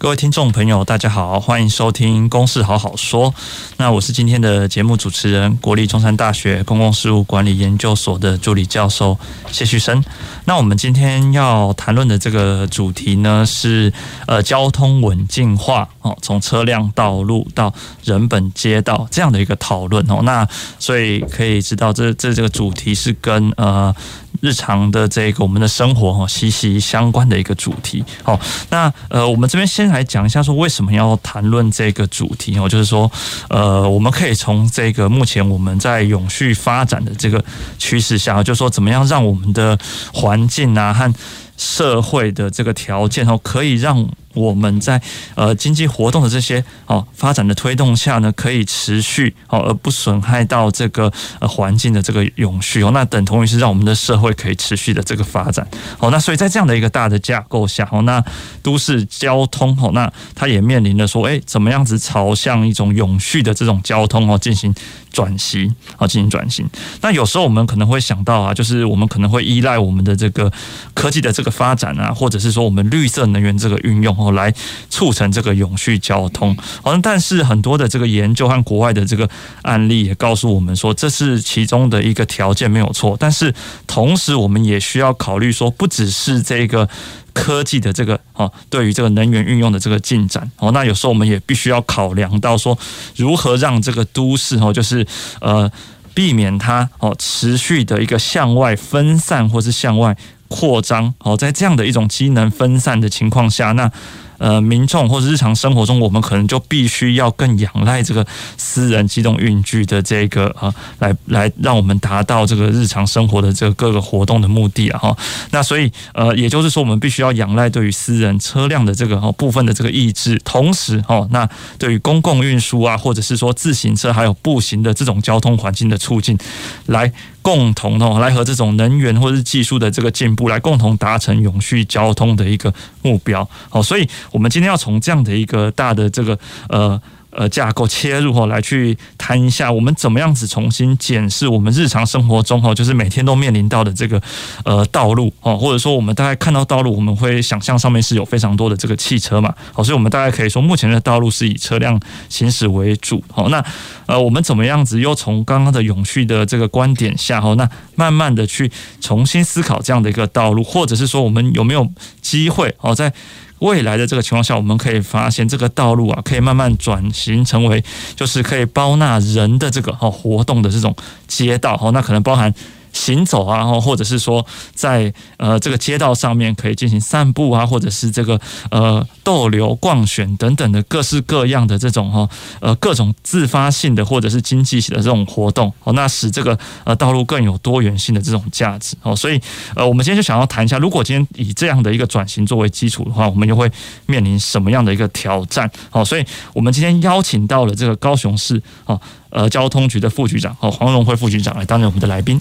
各位听众朋友，大家好，欢迎收听《公事好好说》。那我是今天的节目主持人，国立中山大学公共事务管理研究所的助理教授谢旭升。那我们今天要谈论的这个主题呢，是呃交通稳进化哦，从车辆、道路到人本街道这样的一个讨论哦。那所以可以知道这，这这这个主题是跟呃。日常的这个我们的生活哈息息相关的一个主题。好，那呃，我们这边先来讲一下说为什么要谈论这个主题哦，就是说呃，我们可以从这个目前我们在永续发展的这个趋势下，就是说怎么样让我们的环境啊和社会的这个条件哦，可以让。我们在呃经济活动的这些哦发展的推动下呢，可以持续哦而不损害到这个呃环境的这个永续哦，那等同于是让我们的社会可以持续的这个发展哦。那所以在这样的一个大的架构下哦，那都市交通哦，那它也面临着说，哎，怎么样子朝向一种永续的这种交通哦进行转型啊，进行转型。那有时候我们可能会想到啊，就是我们可能会依赖我们的这个科技的这个发展啊，或者是说我们绿色能源这个运用哦。来促成这个永续交通，好像但是很多的这个研究和国外的这个案例也告诉我们说，这是其中的一个条件没有错。但是同时，我们也需要考虑说，不只是这个科技的这个哦，对于这个能源运用的这个进展哦，那有时候我们也必须要考量到说，如何让这个都市哦，就是呃，避免它哦持续的一个向外分散，或是向外。扩张哦，在这样的一种机能分散的情况下，那。呃，民众或者日常生活中，我们可能就必须要更仰赖这个私人机动运具的这个呃，来来让我们达到这个日常生活的这个各个活动的目的啊哈。那所以呃，也就是说，我们必须要仰赖对于私人车辆的这个哦部分的这个抑制，同时哦，那对于公共运输啊，或者是说自行车还有步行的这种交通环境的促进，来共同哦，来和这种能源或者是技术的这个进步，来共同达成永续交通的一个目标。好，所以。我们今天要从这样的一个大的这个呃。呃，架构切入后来去谈一下，我们怎么样子重新检视我们日常生活中哈，就是每天都面临到的这个呃道路哦，或者说我们大概看到道路，我们会想象上面是有非常多的这个汽车嘛，好，所以我们大概可以说，目前的道路是以车辆行驶为主。好，那呃，我们怎么样子又从刚刚的永续的这个观点下哈，那慢慢的去重新思考这样的一个道路，或者是说我们有没有机会哦，在未来的这个情况下，我们可以发现这个道路啊，可以慢慢转型成为，就是可以包纳人的这个哦活动的这种街道哦，那可能包含。行走啊，然后或者是说在呃这个街道上面可以进行散步啊，或者是这个呃逗留、逛选等等的各式各样的这种哈呃各种自发性的或者是经济性的这种活动哦，那使这个呃道路更有多元性的这种价值哦。所以呃我们今天就想要谈一下，如果今天以这样的一个转型作为基础的话，我们又会面临什么样的一个挑战？哦，所以我们今天邀请到了这个高雄市哦呃交通局的副局长哦黄荣辉副局长来担任我们的来宾。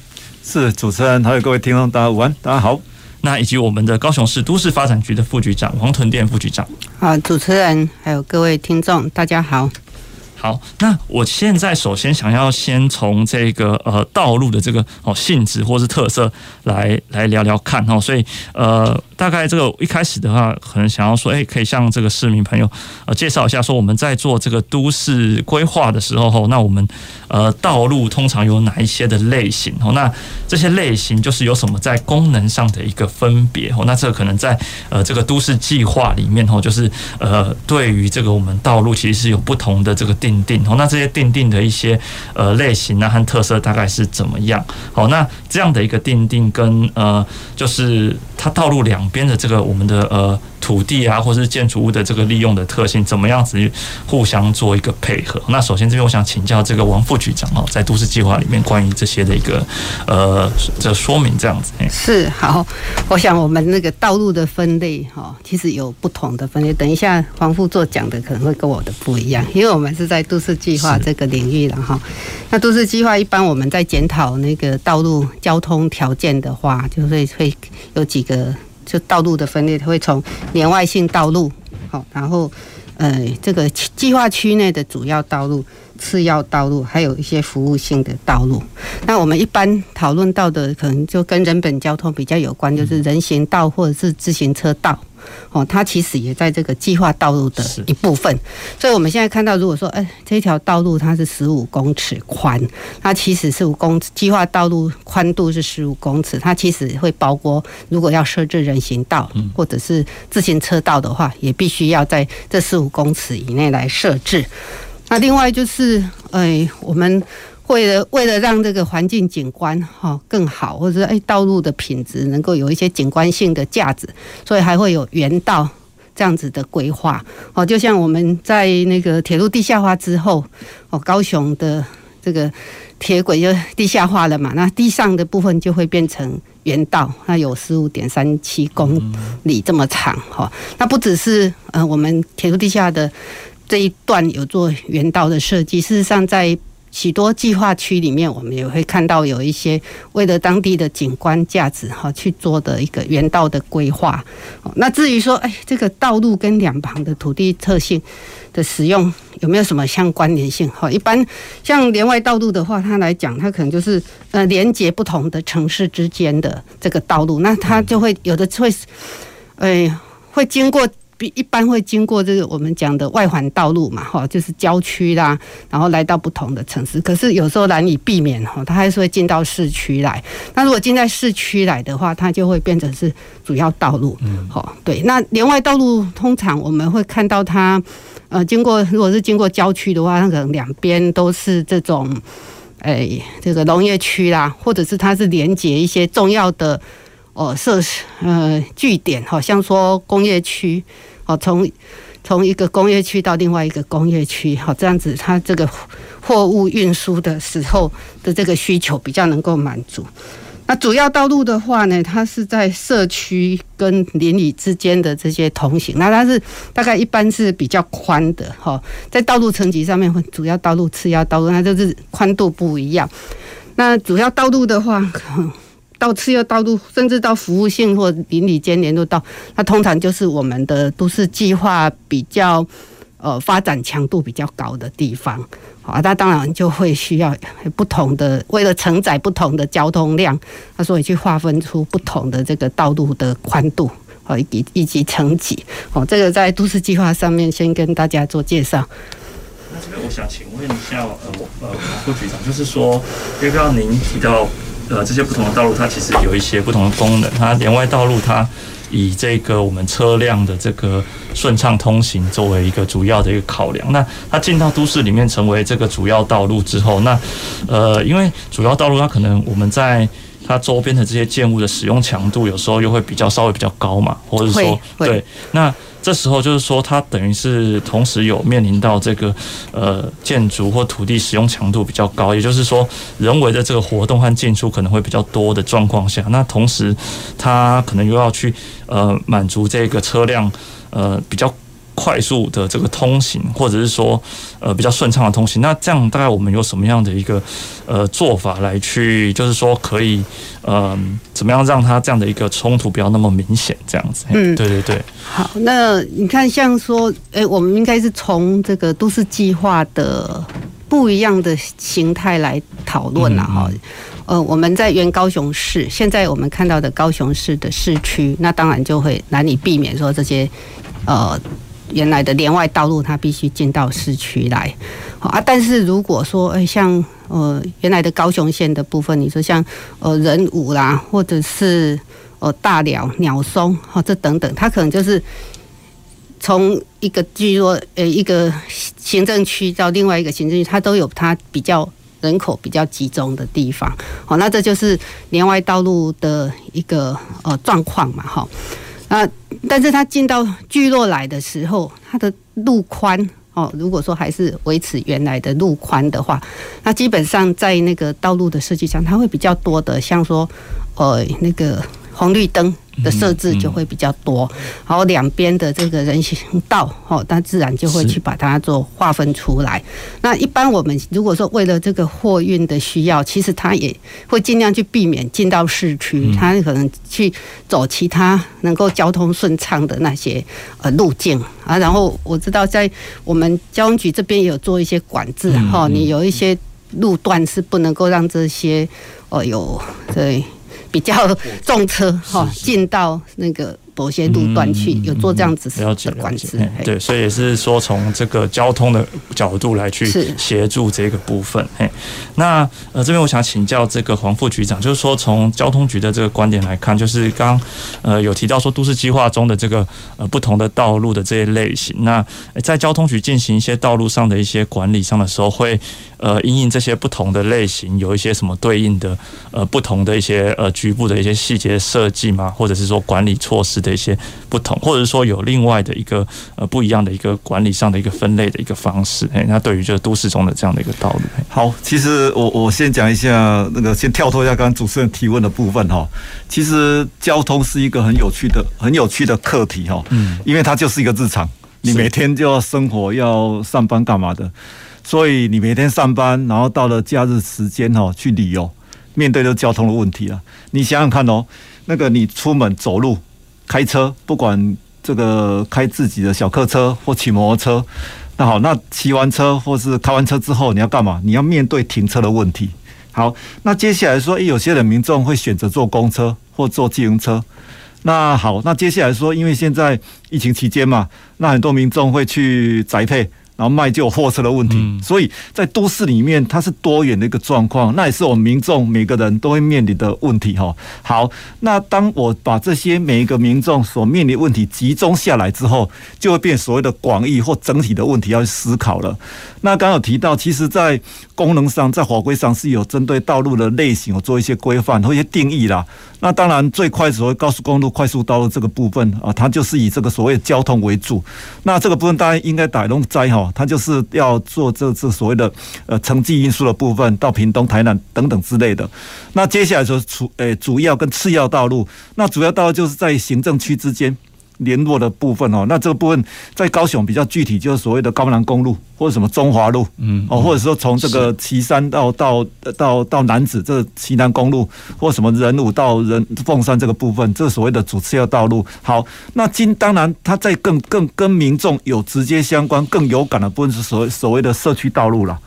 是主持人，还有各位听众，大家午安，大家好。那以及我们的高雄市都市发展局的副局长王屯店副局长。好，主持人还有各位听众，大家好。好，那我现在首先想要先从这个呃道路的这个哦性质或是特色来来聊聊看哦，所以呃。大概这个一开始的话，可能想要说，哎，可以向这个市民朋友呃介绍一下，说我们在做这个都市规划的时候，那我们呃道路通常有哪一些的类型？哦，那这些类型就是有什么在功能上的一个分别？哦，那这个可能在呃这个都市计划里面，哦，就是呃对于这个我们道路其实是有不同的这个定定。哦，那这些定定的一些呃类型呢和特色大概是怎么样？好，那这样的一个定定跟呃就是它道路两边的这个我们的呃土地啊，或是建筑物的这个利用的特性，怎么样子互相做一个配合？那首先这边我想请教这个王副局长哦，在都市计划里面关于这些的一个呃这说明这样子。是好，我想我们那个道路的分类哈，其实有不同的分类。等一下黄副座讲的可能会跟我的不一样，因为我们是在都市计划这个领域了哈。那都市计划一般我们在检讨那个道路交通条件的话，就会会有几个。就道路的分类，它会从连外性道路，好，然后呃，这个计划区内的主要道路、次要道路，还有一些服务性的道路。那我们一般讨论到的，可能就跟人本交通比较有关，就是人行道或者是自行车道。哦，它其实也在这个计划道路的一部分，所以我们现在看到，如果说，哎，这条道路它是十五公尺宽，它其实是五公尺，计划道路宽度是十五公尺，它其实会包括，如果要设置人行道或者是自行车道的话，也必须要在这十五公尺以内来设置。那另外就是，哎，我们。为了为了让这个环境景观哈更好，或者说哎道路的品质能够有一些景观性的价值，所以还会有园道这样子的规划哦。就像我们在那个铁路地下化之后哦，高雄的这个铁轨就地下化了嘛，那地上的部分就会变成原道，那有十五点三七公里这么长哈。那不只是呃我们铁路地下的这一段有做原道的设计，事实上在许多计划区里面，我们也会看到有一些为了当地的景观价值哈去做的一个原道的规划。那至于说，哎，这个道路跟两旁的土地特性的使用有没有什么相关联性？哈，一般像连外道路的话，它来讲，它可能就是呃连接不同的城市之间的这个道路，那它就会有的会，哎，会经过。比一般会经过这个我们讲的外环道路嘛，哈，就是郊区啦，然后来到不同的城市。可是有时候难以避免哈，它还是会进到市区来。那如果进在市区来的话，它就会变成是主要道路。嗯，好，对。那连外道路通常我们会看到它，呃，经过如果是经过郊区的话，它可能两边都是这种，哎，这个农业区啦，或者是它是连接一些重要的。哦，设施呃据点，好像说工业区，哦，从从一个工业区到另外一个工业区，好这样子，它这个货物运输的时候的这个需求比较能够满足。那主要道路的话呢，它是在社区跟邻里之间的这些通行，那它是大概一般是比较宽的，哈，在道路层级上面，主要道路、次要道路，那就是宽度不一样。那主要道路的话，到次要道路，甚至到服务性或邻里间联络道，那通常就是我们的都市计划比较呃发展强度比较高的地方，好，那当然就会需要不同的，为了承载不同的交通量，那所以去划分出不同的这个道路的宽度，好，以以及层级，好，这个在都市计划上面先跟大家做介绍。那这边我想请问一下，呃，我呃副局长，就是说，刚刚您提到。呃，这些不同的道路，它其实有一些不同的功能。它连外道路，它以这个我们车辆的这个顺畅通行作为一个主要的一个考量。那它进到都市里面成为这个主要道路之后，那呃，因为主要道路它可能我们在它周边的这些建物的使用强度，有时候又会比较稍微比较高嘛，或者说对那。这时候就是说，它等于是同时有面临到这个呃建筑或土地使用强度比较高，也就是说人为的这个活动和进出可能会比较多的状况下，那同时它可能又要去呃满足这个车辆呃比较。快速的这个通行，或者是说，呃，比较顺畅的通行，那这样大概我们有什么样的一个呃做法来去，就是说可以，呃，怎么样让它这样的一个冲突不要那么明显，这样子。嗯，对对对。好，那你看，像说，哎，我们应该是从这个都市计划的不一样的形态来讨论了哈。呃，我们在原高雄市，现在我们看到的高雄市的市区，那当然就会难以避免说这些，呃。原来的连外道路，它必须进到市区来，啊，但是如果说，哎，像呃原来的高雄县的部分，你说像呃仁武啦，或者是呃大寮、鸟松，哈，这等等，它可能就是从一个，据说呃一个行政区到另外一个行政区，它都有它比较人口比较集中的地方，好，那这就是连外道路的一个呃状况嘛，哈。啊，但是它进到聚落来的时候，它的路宽哦，如果说还是维持原来的路宽的话，那基本上在那个道路的设计上，它会比较多的，像说呃那个红绿灯。的设置就会比较多，然后两边的这个人行道，哦，它自然就会去把它做划分出来。那一般我们如果说为了这个货运的需要，其实它也会尽量去避免进到市区，它可能去走其他能够交通顺畅的那些呃路径啊。然后我知道在我们交通局这边也有做一些管制，哈，你有一些路段是不能够让这些哦有对。比较重车哈进到那个某些路段去，有做这样子的管制。对，所以也是说从这个交通的角度来去协助这个部分。嘿，那呃这边我想请教这个黄副局长，就是说从交通局的这个观点来看，就是刚呃有提到说都市计划中的这个呃不同的道路的这些类型，那在交通局进行一些道路上的一些管理上的时候会。呃，因应这些不同的类型，有一些什么对应的呃不同的一些呃局部的一些细节设计吗？或者是说管理措施的一些不同，或者说有另外的一个呃不一样的一个管理上的一个分类的一个方式？哎，那对于就是都市中的这样的一个道路，好，其实我我先讲一下那个，先跳脱一下刚刚主持人提问的部分哈。其实交通是一个很有趣的、很有趣的课题哈，嗯，因为它就是一个日常，你每天就要生活、要上班干嘛的。所以你每天上班，然后到了假日时间哦，去旅游，面对的交通的问题啊。你想想看哦，那个你出门走路、开车，不管这个开自己的小客车或骑摩托车，那好，那骑完车或是开完车之后，你要干嘛？你要面对停车的问题。好，那接下来说，诶，有些人民众会选择坐公车或坐自行车。那好，那接下来说，因为现在疫情期间嘛，那很多民众会去宅配。然后卖就有货车的问题，所以在都市里面它是多元的一个状况，那也是我们民众每个人都会面临的问题哈。好，那当我把这些每一个民众所面临的问题集中下来之后，就会变所谓的广义或整体的问题要去思考了。那刚刚有提到，其实在功能上，在法规上是有针对道路的类型有做一些规范和一些定义啦。那当然最快所谓高速公路、快速道路这个部分啊，它就是以这个所谓交通为主。那这个部分大家应该打拢在哈。它就是要做这这所谓的呃城际运输的部分，到屏东、台南等等之类的。那接下来说主诶主要跟次要道路，那主要道路就是在行政区之间。联络的部分哦，那这个部分在高雄比较具体，就是所谓的高南公路或者什么中华路，嗯，哦，或者说从这个岐山到到到到南子这个旗南公路，或什么仁武到仁凤山这个部分，这个所谓的主次要道路。好，那今当然它在更更跟民众有直接相关、更有感的部分是所谓所谓的社区道路了。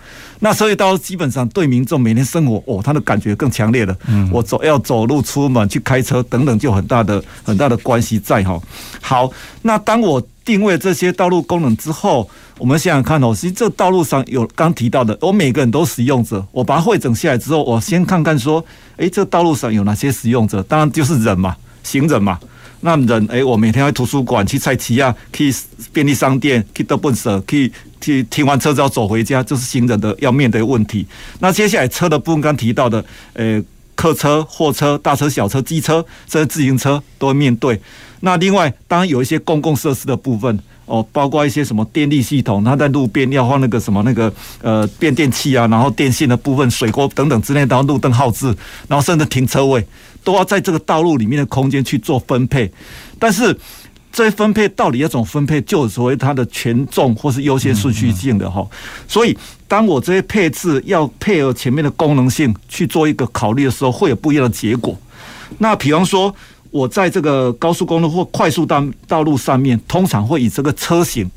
那所以到基本上对民众每天生活哦，他的感觉更强烈了。嗯，我走要走路出门去开车等等，就很大的很大的关系在哈。好，那当我定位这些道路功能之后，我们想想看哦，其实这道路上有刚提到的，我每个人都使用者，我把它汇整下来之后，我先看看说，诶，这道路上有哪些使用者？当然就是人嘛，行人嘛。那人诶，我每天在图书馆去菜市啊，去便利商店，去倒垃圾，去。去停完车之后走回家，就是行人的要面对问题。那接下来车的部分，刚提到的，呃，客车、货车、大车、小车、机车，甚至自行车都会面对。那另外，当然有一些公共设施的部分哦，包括一些什么电力系统，它在路边要放那个什么那个呃变电器啊，然后电线的部分、水沟等等之类，然后路灯号志，然后甚至停车位，都要在这个道路里面的空间去做分配。但是。这些分配到底要怎么分配，就所谓它的权重或是优先顺序性的哈。所以，当我这些配置要配合前面的功能性去做一个考虑的时候，会有不一样的结果。那比方说，我在这个高速公路或快速道道路上面，通常会以这个车型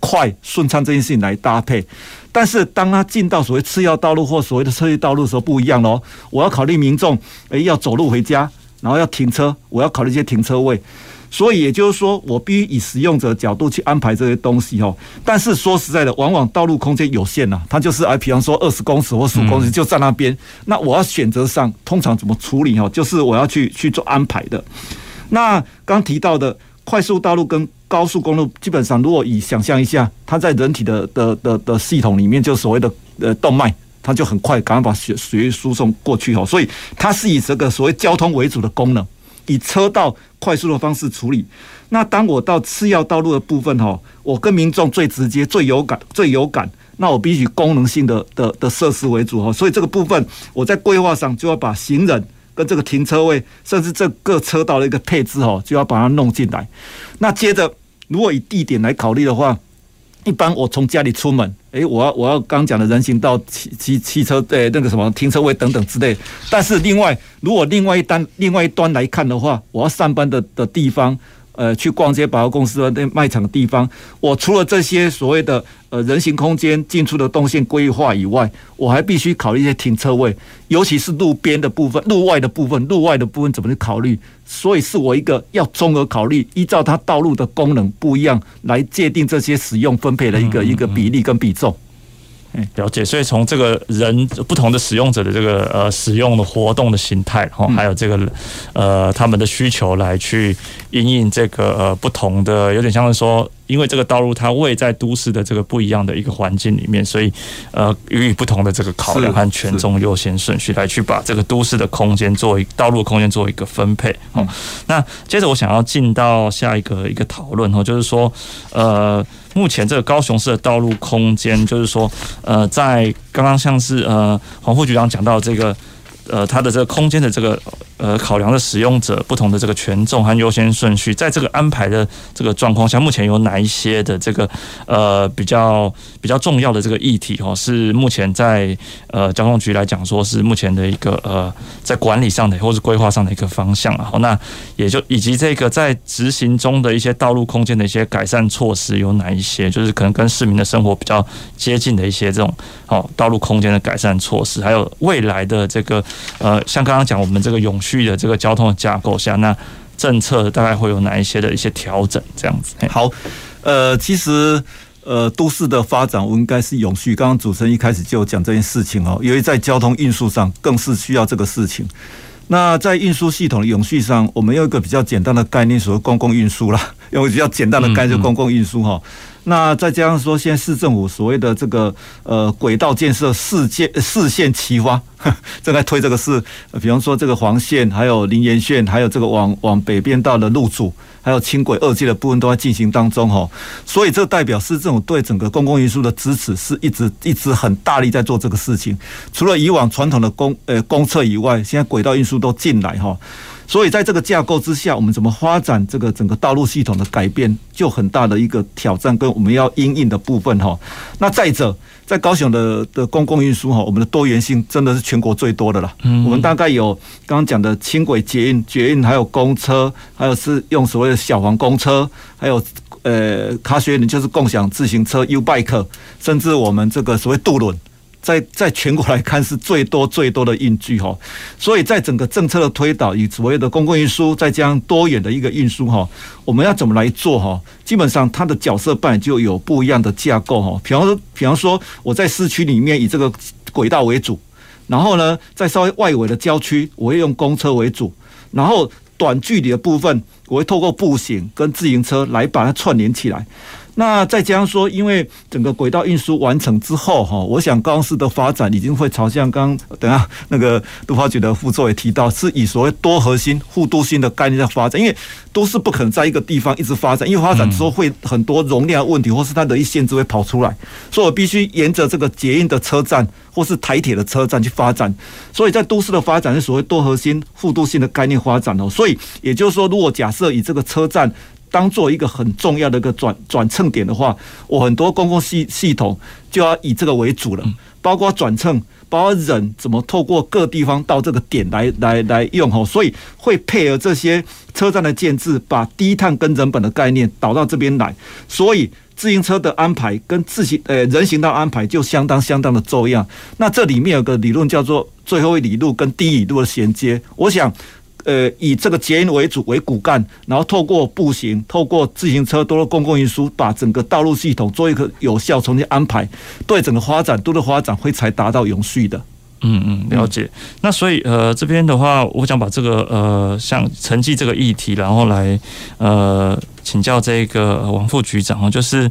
快顺畅这件事情来搭配。但是，当他进到所谓次要道路或所谓的车域道路的时候，不一样喽。我要考虑民众诶要走路回家，然后要停车，我要考虑一些停车位。所以也就是说，我必须以使用者的角度去安排这些东西哦。但是说实在的，往往道路空间有限呐，它就是哎，比方说二十公尺或十五公尺就在那边。那我要选择上，通常怎么处理哦？就是我要去去做安排的。那刚提到的快速道路跟高速公路，基本上如果以想象一下，它在人体的的的的系统里面，就所谓的呃动脉，它就很快赶快把血血液输送过去哦。所以它是以这个所谓交通为主的功能。以车道快速的方式处理。那当我到次要道路的部分哈，我跟民众最直接、最有感、最有感。那我必须功能性的的的设施为主哈，所以这个部分我在规划上就要把行人跟这个停车位，甚至这个车道的一个配置哈，就要把它弄进来。那接着，如果以地点来考虑的话，一般我从家里出门，诶，我要我要刚讲的人行道、汽汽汽车对那个什么停车位等等之类。但是另外，如果另外一端另外一端来看的话，我要上班的的地方。呃，去逛街、百货公司的那卖场的地方，我除了这些所谓的呃人行空间进出的动线规划以外，我还必须考虑一些停车位，尤其是路边的部分、路外的部分、路外的部分怎么去考虑？所以是我一个要综合考虑，依照它道路的功能不一样来界定这些使用分配的一个一个比例跟比重。了解，所以从这个人不同的使用者的这个呃使用的活动的形态，然后，还有这个呃他们的需求来去因应这个呃不同的，有点像是说。因为这个道路它位在都市的这个不一样的一个环境里面，所以呃，予以不同的这个考量和权重优先顺序来去把这个都市的空间作为道路空间做一个分配。哦，那接着我想要进到下一个一个讨论哦，就是说呃，目前这个高雄市的道路空间，就是说呃，在刚刚像是呃黄副局长讲到这个。呃，它的这个空间的这个呃考量的使用者不同的这个权重和优先顺序，在这个安排的这个状况下，目前有哪一些的这个呃比较比较重要的这个议题哦，是目前在呃交通局来讲说是目前的一个呃在管理上的或是规划上的一个方向啊。好，那也就以及这个在执行中的一些道路空间的一些改善措施有哪一些，就是可能跟市民的生活比较接近的一些这种哦道路空间的改善措施，还有未来的这个。呃，像刚刚讲我们这个永续的这个交通的架构下，那政策大概会有哪一些的一些调整？这样子。好，呃，其实呃，都市的发展我应该是永续。刚刚主持人一开始就讲这件事情哦，因为在交通运输上更是需要这个事情。那在运输系统的永续上，我们用一个比较简单的概念，所谓公共运输啦，用比较简单的概念，就公共运输哈。那再加上说，现在市政府所谓的这个呃轨道建设四线四线齐发，正在推这个事，比方说这个黄线，还有林园线，还有这个往往北边道的路组，还有轻轨二阶的部分都在进行当中哈。所以这代表市政府对整个公共运输的支持是一直一直很大力在做这个事情。除了以往传统的公呃公车以外，现在轨道运输都进来哈。所以在这个架构之下，我们怎么发展这个整个道路系统的改变，就很大的一个挑战，跟我们要因应的部分哈。那再者，在高雄的的公共运输哈，我们的多元性真的是全国最多的了。我们大概有刚刚讲的轻轨、捷运、捷运，还有公车，还有是用所谓的小黄公车，还有呃，卡学人就是共享自行车 U-Bike，甚至我们这个所谓渡轮。在在全国来看是最多最多的运距哈，所以在整个政策的推导与所谓的公共运输，再加上多元的一个运输哈，我们要怎么来做哈？基本上它的角色扮演就有不一样的架构哈。比方说，比方说我在市区里面以这个轨道为主，然后呢，在稍微外围的郊区，我会用公车为主，然后短距离的部分，我会透过步行跟自行车来把它串联起来。那再加上说，因为整个轨道运输完成之后，哈，我想高雄市的发展已经会朝向刚等下那个都发局的副座也提到，是以所谓多核心、互都心的概念在发展。因为都是不可能在一个地方一直发展，因为发展之后会很多容量问题，或是它的一限制会跑出来，所以我必须沿着这个捷运的车站或是台铁的车站去发展。所以在都市的发展是所谓多核心、互都心的概念发展哦。所以也就是说，如果假设以这个车站。当做一个很重要的一个转转乘点的话，我很多公共系系统就要以这个为主了，包括转乘，包括人怎么透过各地方到这个点来来来用吼，所以会配合这些车站的建制，把低碳跟人本的概念导到这边来，所以自行车的安排跟自行呃人行道安排就相当相当的重要。那这里面有个理论叫做最后一里路跟第一里路的衔接，我想。呃，以这个捷运为主为骨干，然后透过步行、透过自行车，多的公共运输，把整个道路系统做一个有效重新安排，对整个发展、都的发展会才达到永续的。嗯嗯，了解。那所以呃，这边的话，我想把这个呃，像成绩这个议题，然后来呃请教这个王副局长啊，就是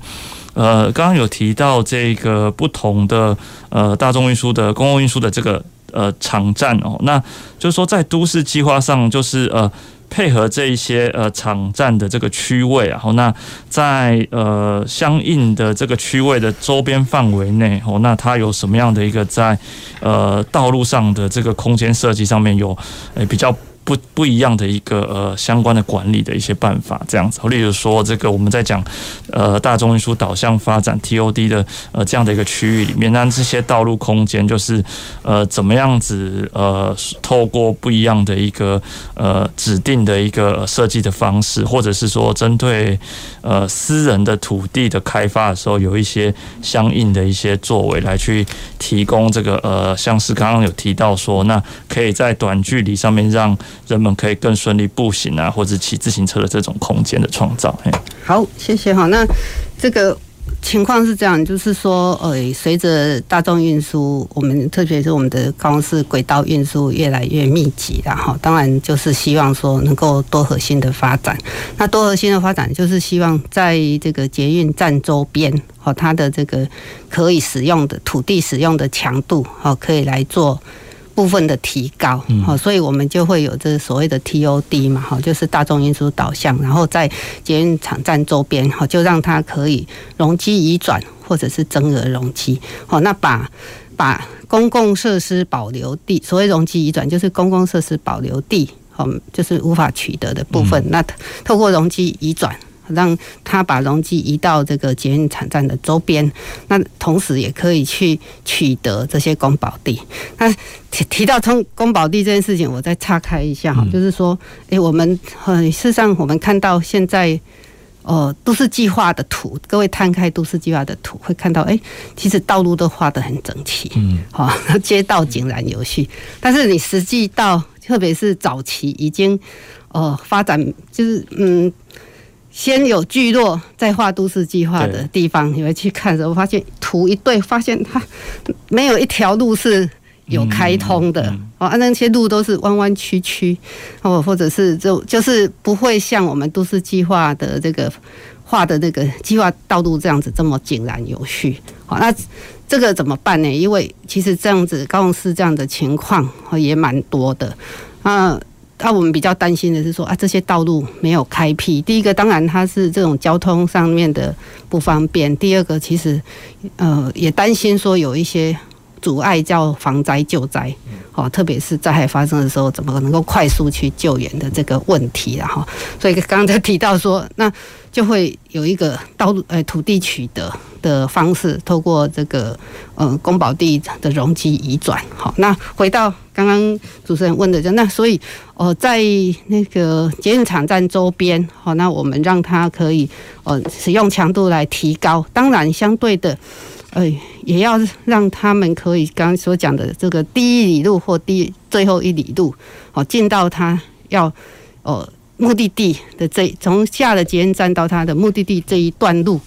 呃，刚刚有提到这个不同的呃大众运输的公共运输的这个。呃，场站哦，那就是说，在都市计划上，就是呃，配合这一些呃场站的这个区位，然后那在呃相应的这个区位的周边范围内，哦，那它有什么样的一个在呃道路上的这个空间设计上面有诶比较。不不一样的一个呃相关的管理的一些办法，这样子，例如说这个我们在讲呃大众运输导向发展 TOD 的呃这样的一个区域里面，那这些道路空间就是呃怎么样子呃透过不一样的一个呃指定的一个设计的方式，或者是说针对呃私人的土地的开发的时候，有一些相应的一些作为来去提供这个呃像是刚刚有提到说，那可以在短距离上面让人们可以更顺利步行啊，或者骑自行车的这种空间的创造。好，谢谢哈。那这个情况是这样，就是说，呃，随着大众运输，我们特别是我们的高雄市轨道运输越来越密集了哈。当然，就是希望说能够多核心的发展。那多核心的发展，就是希望在这个捷运站周边，哈，它的这个可以使用的土地使用的强度，哈，可以来做。部分的提高，好，所以我们就会有这所谓的 TOD 嘛，哈，就是大众运输导向，然后在捷运场站周边，哈，就让它可以容积移转或者是增额容积，好，那把把公共设施保留地，所谓容积移转就是公共设施保留地，好，就是无法取得的部分，那透过容积移转。让他把容积移到这个捷运场站的周边，那同时也可以去取得这些公保地。那提提到从公保地这件事情，我再岔开一下哈，就是说，哎，我们呃，事实上我们看到现在，呃，都市计划的图，各位摊开都市计划的图，会看到，哎，其实道路都画得很整齐，嗯，好，街道井然有序。但是你实际到，特别是早期已经，呃，发展就是，嗯。先有聚落，再画都市计划的地方，你会去看的时候，发现图一对，发现它没有一条路是有开通的哦，啊，那些路都是弯弯曲曲哦，或者是就就是不会像我们都市计划的这个画的那个计划道路这样子这么井然有序。好，那这个怎么办呢？因为其实这样子高雄市这样的情况也蛮多的啊。那、啊、我们比较担心的是说啊，这些道路没有开辟。第一个，当然它是这种交通上面的不方便；第二个，其实呃也担心说有一些阻碍，叫防灾救灾，哦，特别是灾害发生的时候，怎么能够快速去救援的这个问题了哈。所以刚才提到说，那就会有一个道路呃土地取得的方式，透过这个呃公保地的容积移转。好，那回到。刚刚主持人问的就那，所以哦，在那个捷运场站周边，好，那我们让它可以呃使用强度来提高。当然，相对的，呃，也要让他们可以刚刚所讲的这个第一里路或第最后一里路，哦，进到他要呃目的地的这从下了捷运站到他的目的地这一段路，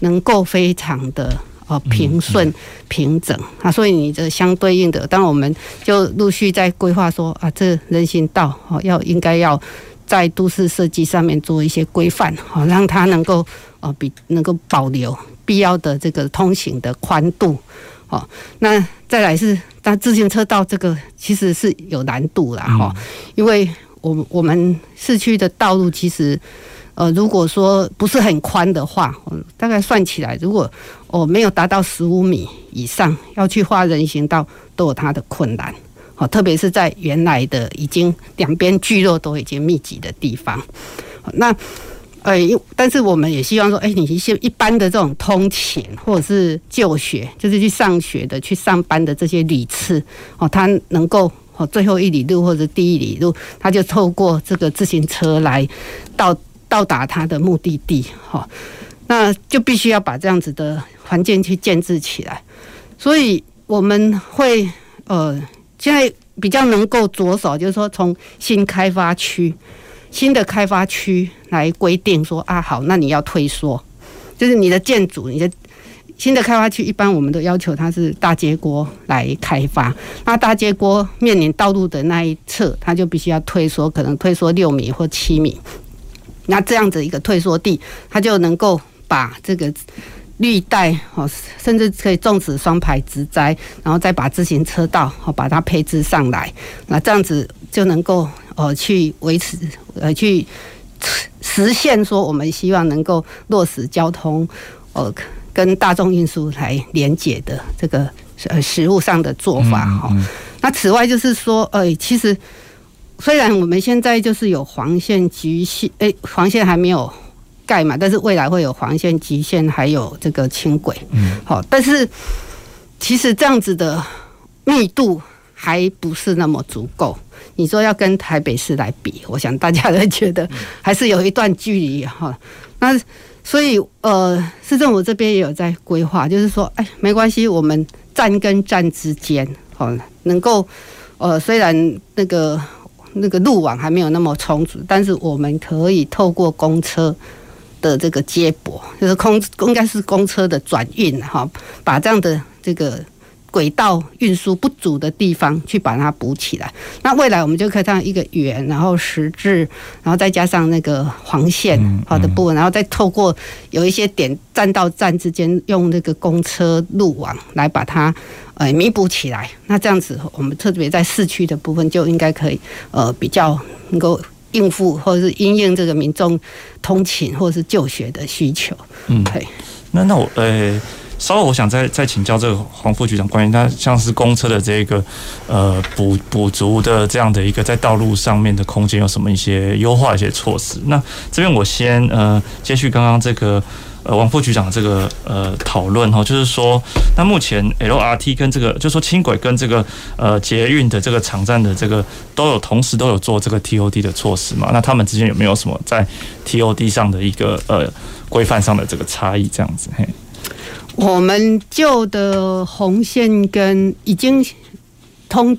能够非常的。哦，平顺平整啊，所以你这相对应的，当我们就陆续在规划说啊，这人行道哦，要应该要在都市设计上面做一些规范，好让它能够哦比能够保留必要的这个通行的宽度。哦，那再来是，但自行车道这个其实是有难度啦哈，因为我我们市区的道路其实。呃，如果说不是很宽的话，大概算起来，如果哦没有达到十五米以上，要去画人行道都有它的困难。好，特别是在原来的已经两边聚落都已经密集的地方。那呃，但是我们也希望说，哎，你一些一般的这种通勤或者是就学，就是去上学的、去上班的这些旅次，哦，他能够哦最后一里路或者第一里路，他就透过这个自行车来到。到达他的目的地，哈，那就必须要把这样子的环境去建置起来。所以我们会呃，现在比较能够着手，就是说从新开发区、新的开发区来规定说啊，好，那你要退缩，就是你的建筑，你的新的开发区，一般我们都要求它是大街锅来开发。那大街锅面临道路的那一侧，它就必须要退缩，可能退缩六米或七米。那这样子一个退缩地，它就能够把这个绿带哦，甚至可以种植双排植栽，然后再把自行车道哦把它配置上来。那这样子就能够呃去维持呃去实现说我们希望能够落实交通呃跟大众运输来连结的这个呃实物上的做法哈。嗯嗯、那此外就是说，呃，其实虽然我们现在就是有黄线、局限，哎、欸，黄线还没有盖嘛，但是未来会有黄线、橘线，还有这个轻轨，嗯，好，但是其实这样子的密度还不是那么足够。你说要跟台北市来比，我想大家都觉得还是有一段距离哈。那所以呃，市政府这边也有在规划，就是说，哎，没关系，我们站跟站之间，哦，能够呃，虽然那个那个路网还没有那么充足，但是我们可以透过公车的这个接驳，就是空应该是公车的转运哈，把这样的这个。轨道运输不足的地方去把它补起来，那未来我们就可以这样一个圆，然后十字，然后再加上那个黄线好的部分，然后再透过有一些点站到站之间用那个公车路网来把它呃弥补起来。那这样子，我们特别在市区的部分就应该可以呃比较能够应付或者是因应这个民众通勤或者是就学的需求。嗯，对。那那我呃。稍后我想再再请教这个黄副局长，关于他像是公车的这个呃补补足的这样的一个在道路上面的空间有什么一些优化一些措施？那这边我先呃接续刚刚这个呃王副局长这个呃讨论哈，就是说那目前 LRT 跟这个就说轻轨跟这个呃捷运的这个场站的这个都有同时都有做这个 TOD 的措施嘛？那他们之间有没有什么在 TOD 上的一个呃规范上的这个差异？这样子嘿。我们旧的红线跟已经通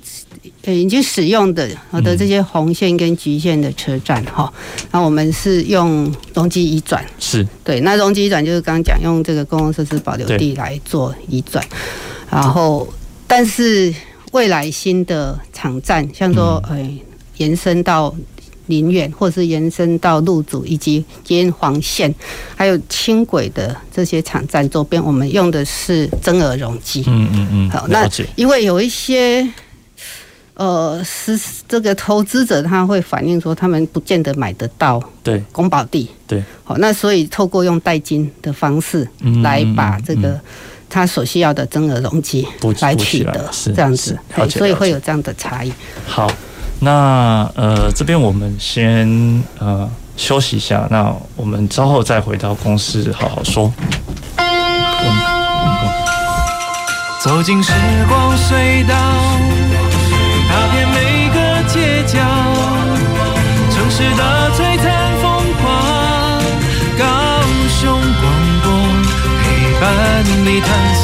呃已经使用的好的这些红线跟橘线的车站哈，那我们是用容积移转，是。对，那容积移转就是刚刚讲用这个公共设施保留地来做移转，然后但是未来新的场站，像说呃延伸到。林园，或是延伸到路主以及沿黄线，还有轻轨的这些场站周边，我们用的是增额容积。嗯嗯嗯。好，那因为有一些呃是这个投资者他会反映说，他们不见得买得到对公保地。对。好，那所以透过用代金的方式来把这个他所需要的增额容积来取得，是这样子。所以会有这样的差异。好。那呃，这边我们先呃休息一下，那我们稍后再回到公司好好说。走进时光隧道，踏遍每个街角，城市的璀璨风光，高雄广播陪伴你探索。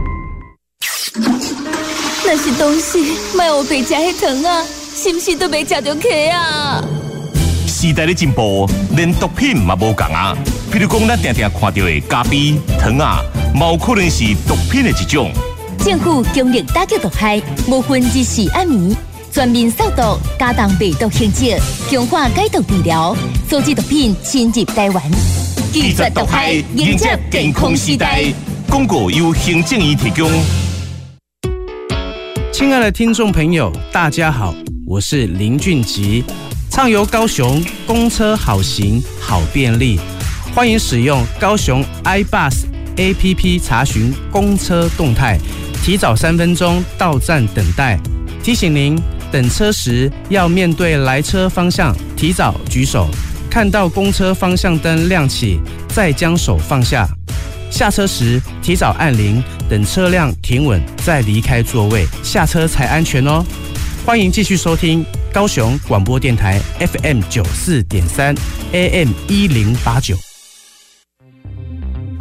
那些东西，卖我回家还疼啊！是不是都没吃着起啊？时代的进步，连毒品嘛无共啊！譬如讲，咱常常看到的咖啡、糖啊，冇可能是毒品的一种。政府强力打击毒害，无分日时暗暝，全面扫毒，加重备毒性质，强化解毒治疗，阻止毒品侵入台湾。拒绝毒害，迎接健康时代。广告由行政院提供。亲爱的听众朋友，大家好，我是林俊吉，畅游高雄，公车好行好便利，欢迎使用高雄 iBus APP 查询公车动态，提早三分钟到站等待。提醒您，等车时要面对来车方向，提早举手。看到公车方向灯亮起，再将手放下。下车时提早按铃，等车辆停稳再离开座位，下车才安全哦。欢迎继续收听高雄广播电台 FM 九四点三 AM 一零八九。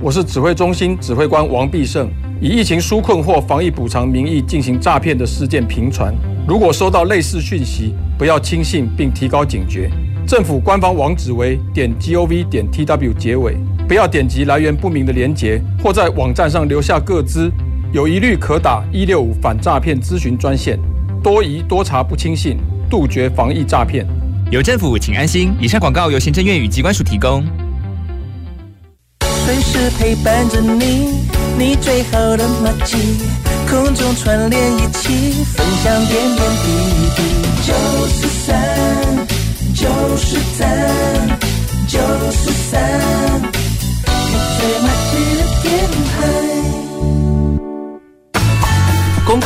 我是指挥中心指挥官王必胜。以疫情纾困或防疫补偿名义进行诈骗的事件频传，如果收到类似讯息，不要轻信并提高警觉。政府官方网址为点 gov 点 tw 结尾，不要点击来源不明的链接，或在网站上留下个资，有疑虑可打一六五反诈骗咨询专线。多疑多查不轻信，杜绝防疫诈骗。有政府，请安心。以上广告由行政院与机关署提供。随时陪伴着你，你最好的默契，空中串联一起，分享点点滴滴。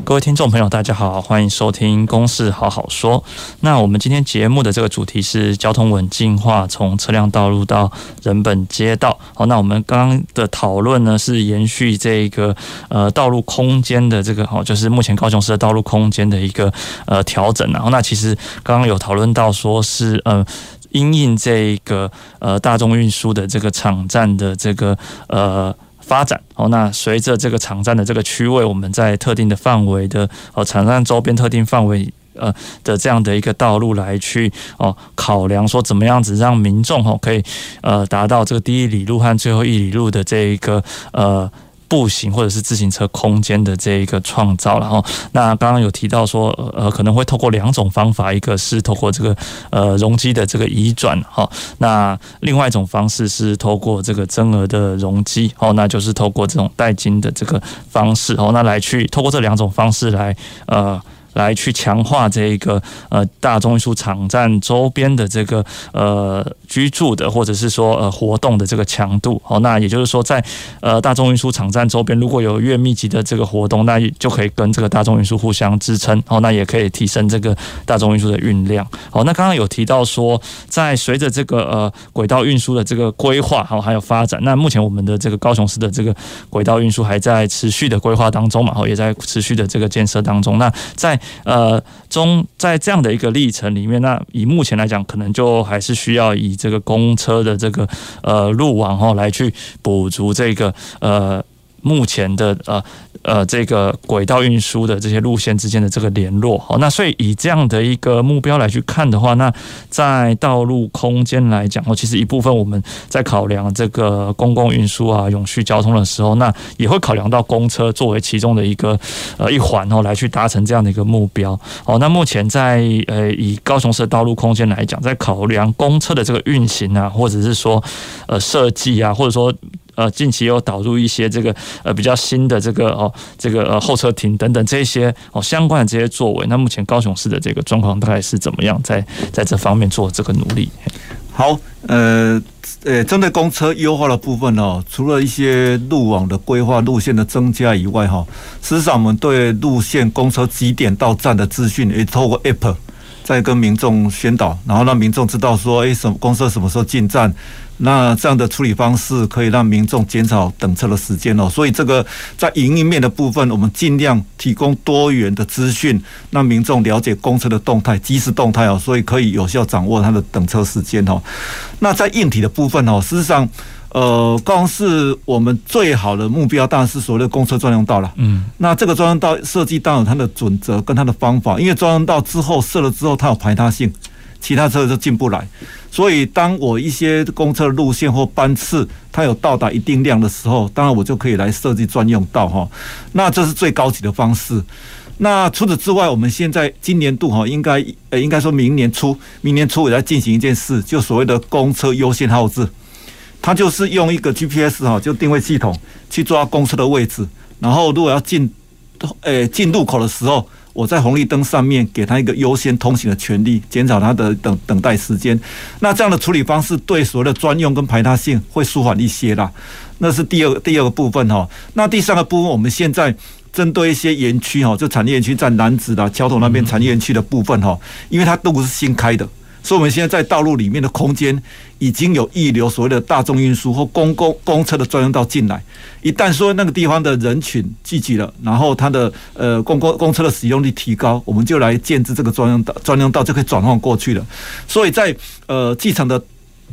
各位听众朋友，大家好，欢迎收听《公事好好说》。那我们今天节目的这个主题是交通稳进化，从车辆道路到人本街道。好，那我们刚刚的讨论呢，是延续这个呃道路空间的这个哦，就是目前高雄市的道路空间的一个呃调整。然后，那其实刚刚有讨论到说是呃因应这个呃大众运输的这个场站的这个呃。发展哦，那随着这个场站的这个区位，我们在特定的范围的哦，场站周边特定范围呃的这样的一个道路来去哦考量说怎么样子让民众哦可以呃达到这个第一里路和最后一里路的这一个呃。步行或者是自行车空间的这一个创造，然后那刚刚有提到说，呃，可能会透过两种方法，一个是透过这个呃容积的这个移转，哈，那另外一种方式是透过这个增额的容积，哦，那就是透过这种代金的这个方式，哦，那来去透过这两种方式来呃。来去强化这一个呃大众运输场站周边的这个呃居住的或者是说呃活动的这个强度哦，那也就是说在呃大众运输场站周边如果有越密集的这个活动，那就可以跟这个大众运输互相支撑哦，那也可以提升这个大众运输的运量。好，那刚刚有提到说，在随着这个呃轨道运输的这个规划好还有发展，那目前我们的这个高雄市的这个轨道运输还在持续的规划当中嘛，哦也在持续的这个建设当中。那在呃，中在这样的一个历程里面，那以目前来讲，可能就还是需要以这个公车的这个呃路网哈来去补足这个呃。目前的呃呃这个轨道运输的这些路线之间的这个联络，好，那所以以这样的一个目标来去看的话，那在道路空间来讲哦，其实一部分我们在考量这个公共运输啊、永续交通的时候，那也会考量到公车作为其中的一个呃一环哦，来去达成这样的一个目标。好，那目前在呃以高雄市的道路空间来讲，在考量公车的这个运行啊，或者是说呃设计啊，或者说。呃，近期又导入一些这个呃比较新的这个哦，这个呃候车亭等等这些哦相关的这些作为。那目前高雄市的这个状况大概是怎么样，在在这方面做这个努力？好，呃呃，针对公车优化的部分哦，除了一些路网的规划、路线的增加以外，哈，事实上我们对路线、公车几点到站的资讯，也透过 App 在跟民众宣导，然后让民众知道说，哎，什么公车什么时候进站。那这样的处理方式可以让民众减少等车的时间哦，所以这个在营运面的部分，我们尽量提供多元的资讯，让民众了解公车的动态、即时动态哦，所以可以有效掌握它的等车时间哦。那在硬体的部分哦，事实上，呃，高雄市我们最好的目标当然是所谓的公车专用道了。嗯，那这个专用道设计当然有它的准则跟它的方法，因为专用道之后设了之后，它有排他性。其他车就进不来，所以当我一些公车路线或班次它有到达一定量的时候，当然我就可以来设计专用道哈。那这是最高级的方式。那除此之外，我们现在今年度哈，应该呃应该说明年初，明年初也在进行一件事，就所谓的公车优先号志。它就是用一个 GPS 哈，就定位系统去抓公车的位置，然后如果要进，诶进入口的时候，我在红绿灯上面给他一个优先通行的权利，减少他的等等待时间。那这样的处理方式对所谓的专用跟排他性会舒缓一些啦。那是第二第二个部分哈。那第三个部分，我们现在针对一些园区哈，就产业园区在南子的、桥头那边产业园区的部分哈，因为它都不是新开的。所以，我们现在在道路里面的空间已经有预留所谓的大众运输或公共公车的专用道进来。一旦说那个地方的人群聚集了，然后它的呃公共公车的使用率提高，我们就来建置这个专用道，专用道就可以转换过去了。所以在呃机场的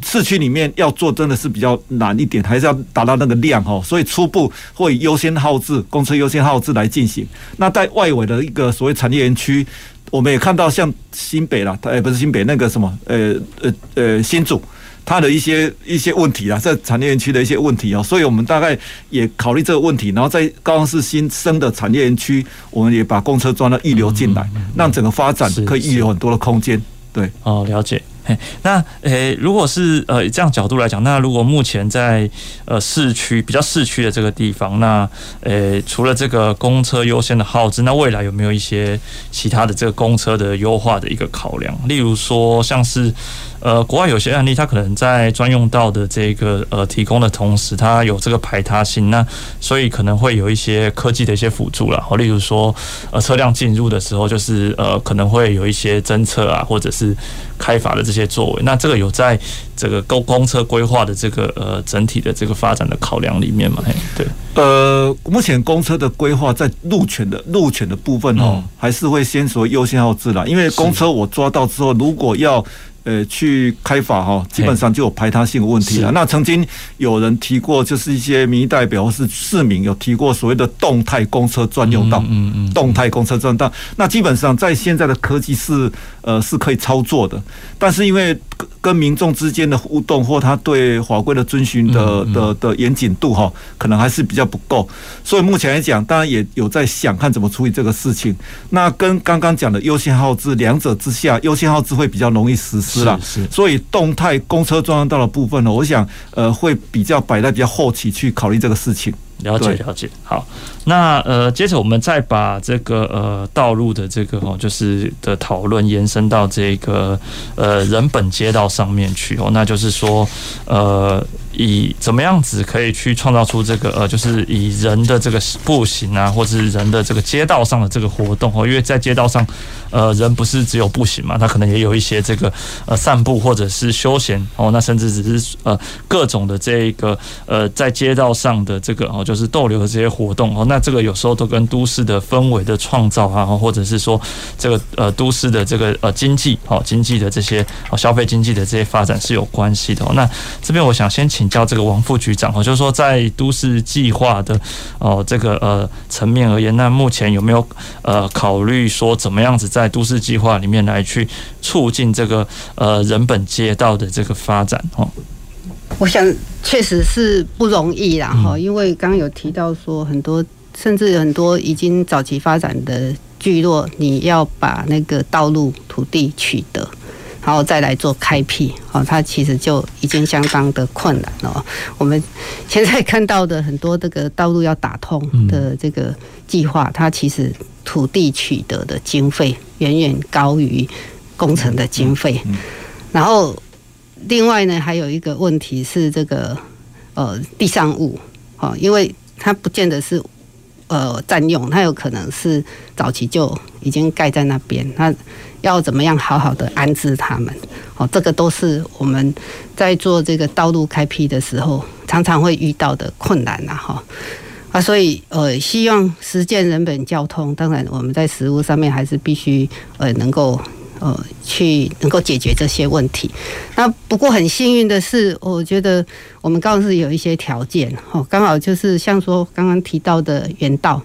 市区里面要做真的是比较难一点，还是要达到那个量哈。所以初步会优先号志公车优先号志来进行。那在外围的一个所谓产业园区。我们也看到像新北啦，它也不是新北那个什么，呃呃呃新竹，它的一些一些问题啦，在产业园区的一些问题哦，所以我们大概也考虑这个问题，然后在高雄市新生的产业园区，我们也把公车专道预留进来，让整个发展可以预留很多的空间。对，哦，了解。那诶，如果是呃这样角度来讲，那如果目前在呃市区比较市区的这个地方，那诶除了这个公车优先的耗资，那未来有没有一些其他的这个公车的优化的一个考量？例如说像是。呃，国外有些案例，它可能在专用道的这个呃提供的同时，它有这个排他性，那所以可能会有一些科技的一些辅助啦。好，例如说，呃，车辆进入的时候，就是呃可能会有一些侦测啊，或者是开发的这些作为。那这个有在这个公公车规划的这个呃整体的这个发展的考量里面嘛？嘿，对。呃，目前公车的规划在路权的路权的部分哦，还是会先说优先号志啦，因为公车我抓到之后，如果要呃，去开发哈，基本上就有排他性的问题了。那曾经有人提过，就是一些民意代表或是市民有提过所谓的动态公车专用道，嗯嗯，动态公车专用道。那基本上在现在的科技是呃是可以操作的，但是因为跟民众之间的互动或他对法规的遵循的的的严谨度哈，可能还是比较不够。所以目前来讲，当然也有在想看怎么处理这个事情。那跟刚刚讲的优先号制两者之下，优先号制会比较容易实施。是啦，是，所以动态公车专用道的部分呢，我想呃会比较摆在比较后期去考虑这个事情。了解了解，好，那呃接着我们再把这个呃道路的这个哦就是的讨论延伸到这个呃人本街道上面去哦，那就是说呃。以怎么样子可以去创造出这个呃，就是以人的这个步行啊，或者是人的这个街道上的这个活动哦，因为在街道上，呃，人不是只有步行嘛，他可能也有一些这个呃散步或者是休闲哦，那甚至只是呃各种的这个呃在街道上的这个哦，就是逗留的这些活动哦，那这个有时候都跟都市的氛围的创造啊，或者是说这个呃都市的这个呃经济哦经济的这些哦消费经济的这些发展是有关系的哦。那这边我想先请。教这个王副局长哦，就是说在都市计划的哦这个呃层面而言，那目前有没有呃考虑说怎么样子在都市计划里面来去促进这个呃人本街道的这个发展哦？我想确实是不容易啦哈，因为刚刚有提到说很多甚至很多已经早期发展的聚落，你要把那个道路土地取得。然后再来做开辟，哦，它其实就已经相当的困难了。我们现在看到的很多这个道路要打通的这个计划，它其实土地取得的经费远远高于工程的经费。然后另外呢，还有一个问题是这个呃地上物，哦，因为它不见得是呃占用，它有可能是早期就已经盖在那边，它。要怎么样好好的安置他们？哦，这个都是我们在做这个道路开辟的时候常常会遇到的困难呐，哈啊，所以呃，希望实践人本交通，当然我们在实务上面还是必须呃能够呃去能够解决这些问题。那不过很幸运的是，我觉得我们高雄市有一些条件，哦，刚好就是像说刚刚提到的原道，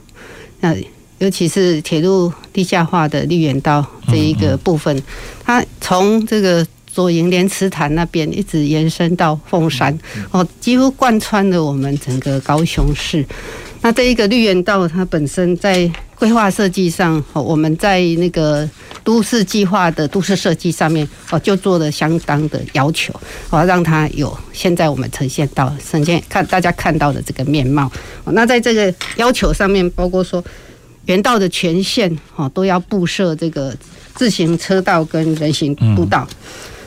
那。尤其是铁路地下化的绿园道这一个部分，它从这个左营莲池潭那边一直延伸到凤山，哦，几乎贯穿了我们整个高雄市。那这一个绿园道，它本身在规划设计上，哦，我们在那个都市计划的都市设计上面哦，就做了相当的要求，哦，让它有现在我们呈现到呈现看大家看到的这个面貌。那在这个要求上面，包括说原道的全线哦都要布设这个自行车道跟人行步道，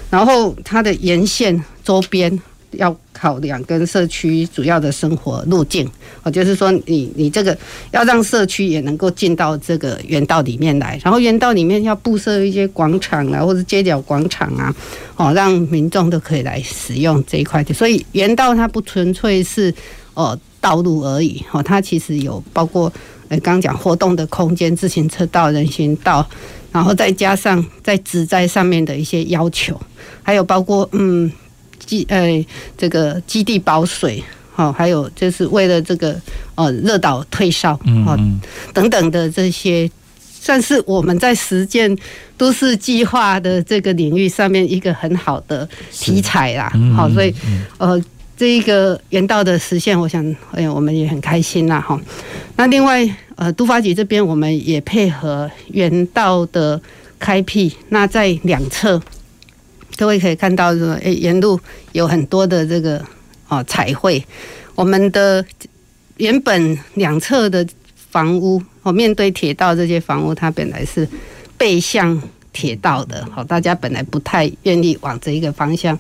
然后它的沿线周边。要考量跟社区主要的生活路径，哦，就是说你你这个要让社区也能够进到这个原道里面来，然后原道里面要布设一些广场啊，或者街角广场啊，哦，让民众都可以来使用这一块的。所以原道它不纯粹是哦道路而已，哦，它其实有包括呃刚讲活动的空间、自行车道、人行道，然后再加上在植栽上面的一些要求，还有包括嗯。基呃，这个基地保水，好，还有就是为了这个呃热岛退烧，哦等等的这些，算是我们在实践都市计划的这个领域上面一个很好的题材啦。好，所以呃这一个原道的实现，我想哎我们也很开心啦。哈。那另外呃都发局这边我们也配合原道的开辟，那在两侧。各位可以看到，说，诶，沿路有很多的这个哦彩绘。我们的原本两侧的房屋，哦，面对铁道这些房屋，它本来是背向铁道的，好，大家本来不太愿意往这一个方向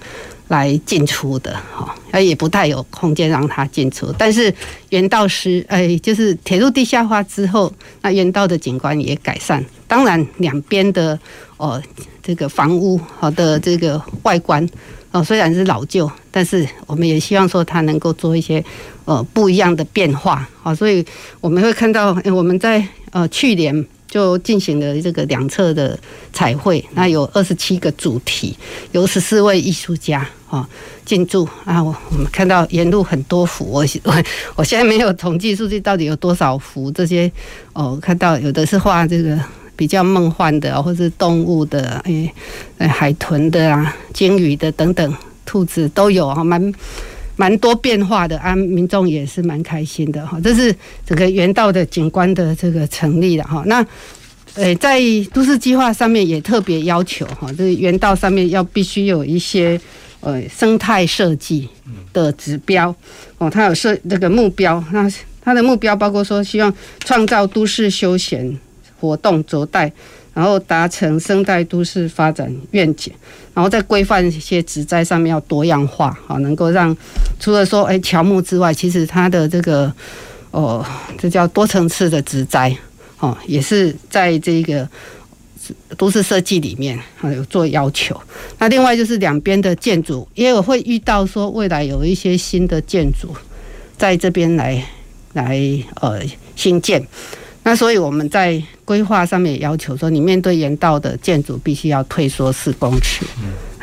来进出的，哈，它也不太有空间让它进出。但是原道是，哎，就是铁路地下化之后，那原道的景观也改善。当然，两边的哦。这个房屋好的这个外观哦，虽然是老旧，但是我们也希望说它能够做一些呃不一样的变化啊，所以我们会看到，我们在呃去年就进行了这个两侧的彩绘，那有二十七个主题，有十四位艺术家啊进驻啊，我我们看到沿路很多幅，我我 我现在没有统计数据，到底有多少幅这些哦，看到有的是画这个。比较梦幻的，或是动物的，诶，海豚的啊，鲸鱼的等等，兔子都有啊，蛮蛮多变化的啊，民众也是蛮开心的哈。这是整个原道的景观的这个成立了哈。那诶，在都市计划上面也特别要求哈，这个原道上面要必须有一些呃生态设计的指标哦，它有设这个目标，那它的目标包括说希望创造都市休闲。活动轴带，然后达成生态都市发展愿景，然后再规范一些植栽上面要多样化，好，能够让除了说哎乔木之外，其实它的这个哦，这叫多层次的植栽，哦，也是在这个都市设计里面啊有做要求。那另外就是两边的建筑也有会遇到说未来有一些新的建筑在这边来来呃新建。那所以我们在规划上面也要求说，你面对原道的建筑必须要退缩四公尺，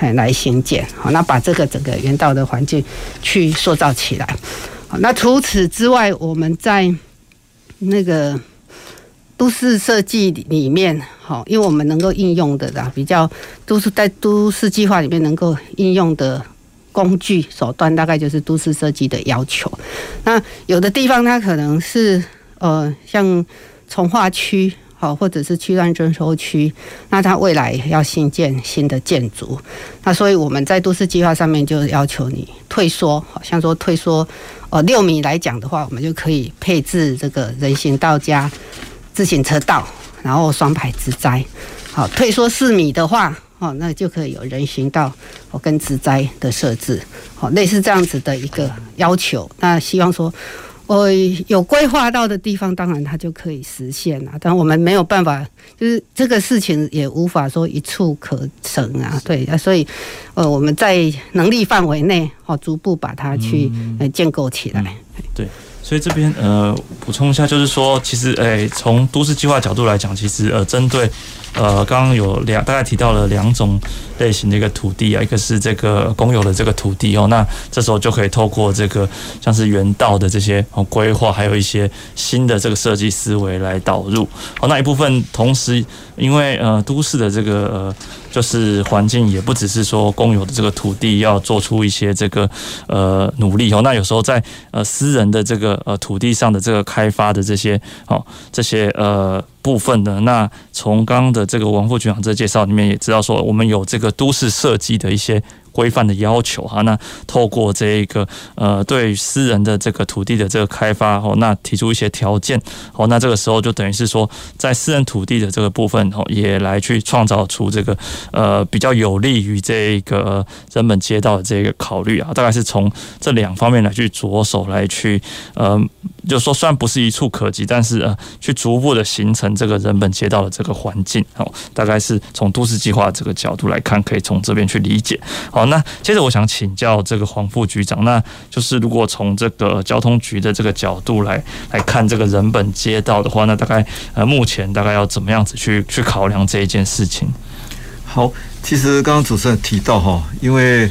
嗯，来兴建，好，那把这个整个原道的环境去塑造起来。好，那除此之外，我们在那个都市设计里面，好，因为我们能够应用的啦，比较都是在都市计划里面能够应用的工具手段，大概就是都市设计的要求。那有的地方它可能是呃，像从化区，好，或者是区段征收区，那它未来要新建新的建筑，那所以我们在都市计划上面就要求你退缩，好像说退缩，呃，六米来讲的话，我们就可以配置这个人行道加自行车道，然后双排植栽，好，退缩四米的话，哦，那就可以有人行道哦跟植栽的设置，好，类似这样子的一个要求，那希望说。我有规划到的地方，当然它就可以实现了。但我们没有办法，就是这个事情也无法说一触可成啊。对啊，所以呃，我们在能力范围内，哦，逐步把它去呃建构起来。对，所以这边呃，补充一下，就是说，其实诶，从都市计划角度来讲，其实呃，针对。呃，刚刚有两大概提到了两种类型的一个土地啊，一个是这个公有的这个土地哦，那这时候就可以透过这个像是原道的这些哦规划，还有一些新的这个设计思维来导入哦，那一部分同时因为呃都市的这个呃就是环境也不只是说公有的这个土地要做出一些这个呃努力哦，那有时候在呃私人的这个呃土地上的这个开发的这些哦这些呃。部分呢，那从刚刚的这个王副局长这介绍里面也知道说，我们有这个都市设计的一些。规范的要求哈，那透过这一个呃，对私人的这个土地的这个开发哦，那提出一些条件哦，那这个时候就等于是说，在私人土地的这个部分哦，也来去创造出这个呃比较有利于这个人本街道的这个考虑啊，大概是从这两方面来去着手来去呃，就说虽然不是一蹴可及，但是呃，去逐步的形成这个人本街道的这个环境哦，大概是从都市计划这个角度来看，可以从这边去理解好。那接着我想请教这个黄副局长，那就是如果从这个交通局的这个角度来来看这个人本街道的话，那大概呃目前大概要怎么样子去去考量这一件事情？好，其实刚刚主持人提到哈，因为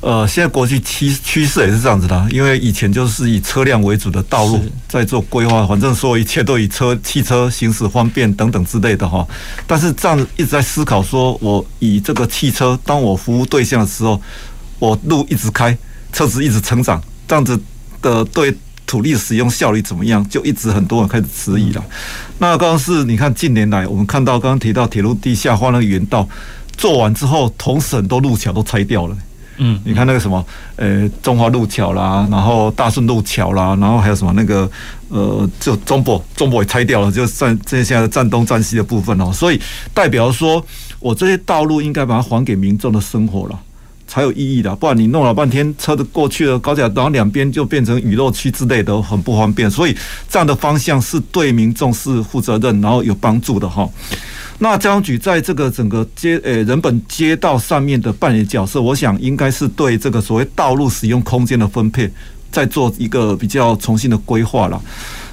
呃现在国际趋趋势也是这样子的，因为以前就是以车辆为主的道路在做规划，反正所有一切都以车汽车行驶方便等等之类的哈。但是这样一直在思考，说我以这个汽车当我服务对象的时候，我路一直开，车子一直成长，这样子的对土地使用效率怎么样？就一直很多人开始质疑了。那刚刚是你看近年来我们看到刚刚提到铁路地下化那个原道。做完之后，同省很多路桥都拆掉了。嗯，你看那个什么，呃，中华路桥啦，然后大顺路桥啦，然后还有什么那个，呃，就中博中博也拆掉了，就站这些现在的站东站西的部分哦。所以代表说，我这些道路应该把它还给民众的生活了，才有意义的。不然你弄了半天，车子过去了高架，然后两边就变成雨漏区之类的，很不方便。所以这样的方向是对民众是负责任，然后有帮助的哈。那交通局在这个整个街呃人本街道上面的扮演角色，我想应该是对这个所谓道路使用空间的分配，再做一个比较重新的规划了。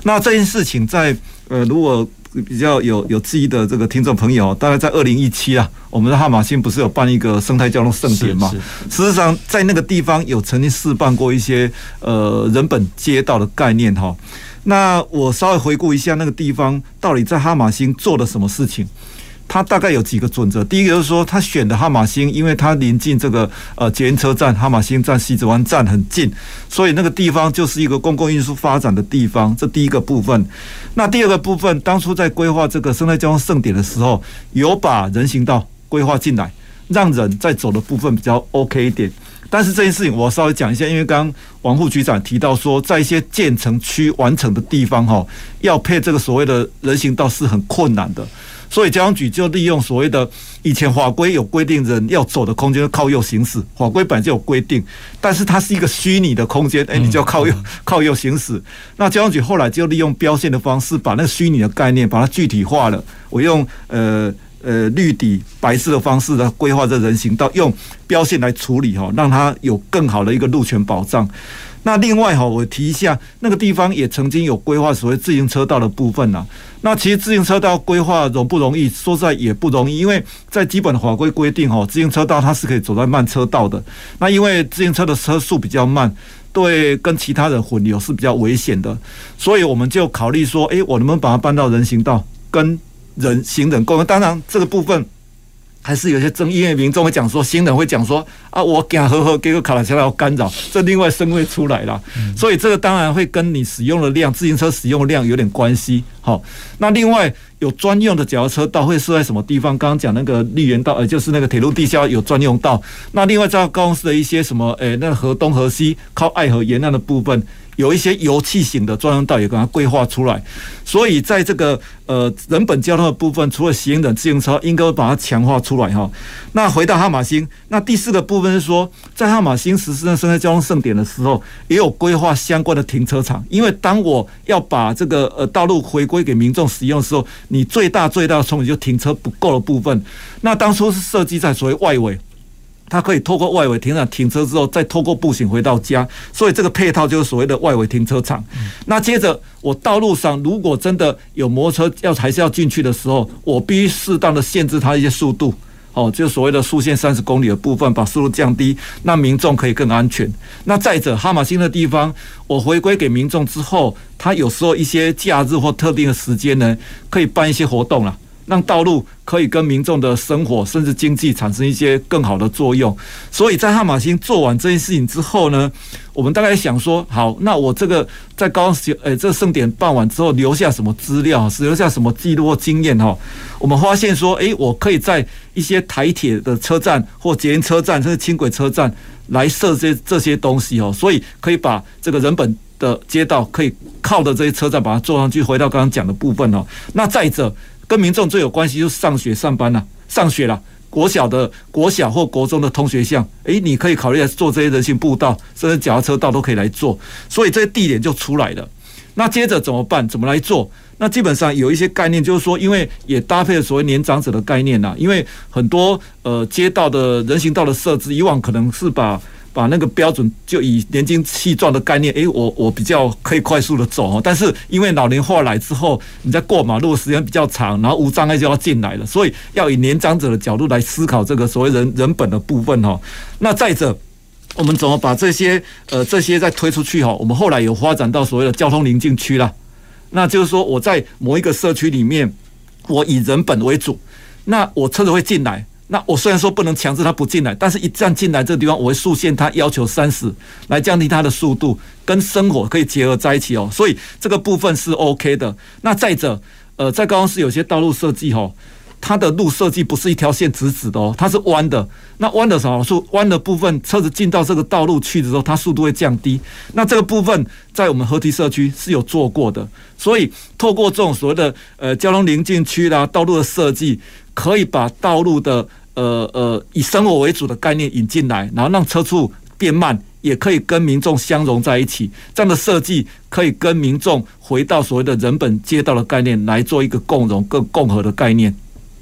那这件事情在呃如果比较有有记忆的这个听众朋友，大概在二零一七啊，我们的哈马星不是有办一个生态交通盛典嘛？事实上，在那个地方有曾经试办过一些呃人本街道的概念哈。那我稍微回顾一下那个地方到底在哈马星做了什么事情。他大概有几个准则，第一个就是说，他选的哈马星，因为它临近这个呃捷运车站，哈马星站、西子湾站很近，所以那个地方就是一个公共运输发展的地方。这第一个部分。那第二个部分，当初在规划这个生态交通盛典的时候，有把人行道规划进来，让人在走的部分比较 OK 一点。但是这件事情我稍微讲一下，因为刚刚王副局长提到说，在一些建成区完成的地方哈，要配这个所谓的人行道是很困难的。所以交通局就利用所谓的以前法规有规定，人要走的空间靠右行驶，法规本来就有规定，但是它是一个虚拟的空间，哎，你就要靠右靠右行驶。那交通局后来就利用标线的方式，把那个虚拟的概念把它具体化了。我用呃呃绿底白色的方式来规划这人行道，用标线来处理哈，让它有更好的一个路权保障。那另外哈，我提一下，那个地方也曾经有规划所谓自行车道的部分呐。那其实自行车道规划容不容易？说实在也不容易，因为在基本的法规规定哈，自行车道它是可以走在慢车道的。那因为自行车的车速比较慢，对跟其他人混流是比较危险的，所以我们就考虑说，诶，我能不能把它搬到人行道，跟人行人共用？当然这个部分。还是有些争议，因为民众会讲说，新人会讲说啊，我讲呵呵，给个卡拉车要干扰，这另外声会出来了。所以这个当然会跟你使用的量，自行车使用的量有点关系。好，那另外有专用的脚踏车道会设在什么地方？刚刚讲那个绿园道，呃，就是那个铁路地下有专用道。那另外在高雄市的一些什么，诶，那河东河西靠爱河沿岸的部分。有一些油气型的专用道也给它规划出来，所以在这个呃人本交通的部分，除了行人、自行车，应该把它强化出来哈。那回到哈马星，那第四个部分是说，在哈马星实施的生态交通盛典的时候，也有规划相关的停车场，因为当我要把这个呃道路回归给民众使用的时候，你最大最大的冲击就停车不够的部分。那当初是设计在所谓外围。它可以透过外围停车场停车之后，再透过步行回到家，所以这个配套就是所谓的外围停车场。那接着我道路上如果真的有摩托车要还是要进去的时候，我必须适当的限制它一些速度，哦，就所谓的速限三十公里的部分，把速度降低，那民众可以更安全。那再者，哈马星的地方，我回归给民众之后，他有时候一些假日或特定的时间呢，可以办一些活动了。让道路可以跟民众的生活甚至经济产生一些更好的作用。所以在汉玛星做完这件事情之后呢，我们大概想说，好，那我这个在高雄，诶，这盛典办完之后留下什么资料，是留下什么记录或经验哈？我们发现说，诶，我可以在一些台铁的车站或捷运车站甚至轻轨车站来设这些这些东西哦，所以可以把这个人本的街道可以靠的这些车站把它做上去。回到刚刚讲的部分哦，那再者跟民众最有关系就是上学上班了，上学了。国小的国小或国中的通学巷，诶，你可以考虑来做这些人行步道，甚至脚踏车道都可以来做，所以这些地点就出来了。那接着怎么办？怎么来做？那基本上有一些概念，就是说，因为也搭配了所谓年长者的概念呐，因为很多呃街道的人行道的设置，以往可能是把。把那个标准就以年轻气壮的概念，诶，我我比较可以快速的走哦。但是因为老龄化来之后，你在过马路时间比较长，然后无障碍就要进来了，所以要以年长者的角度来思考这个所谓人人本的部分哈。那再者，我们怎么把这些呃这些再推出去哈？我们后来有发展到所谓的交通邻近区了，那就是说我在某一个社区里面，我以人本为主，那我车子会进来。那我虽然说不能强制他不进来，但是一旦进来这个地方，我会速限他要求三十，来降低他的速度，跟生活可以结合在一起哦。所以这个部分是 OK 的。那再者，呃，在高雄市有些道路设计哦，它的路设计不是一条线直直的哦，它是弯的。那弯的好处，弯的部分车子进到这个道路去的时候，它速度会降低。那这个部分在我们河堤社区是有做过的。所以透过这种所谓的呃交通邻近区啦，道路的设计，可以把道路的呃呃，以生活为主的概念引进来，然后让车速变慢，也可以跟民众相融在一起。这样的设计可以跟民众回到所谓的人本街道的概念来做一个共融、更共和的概念。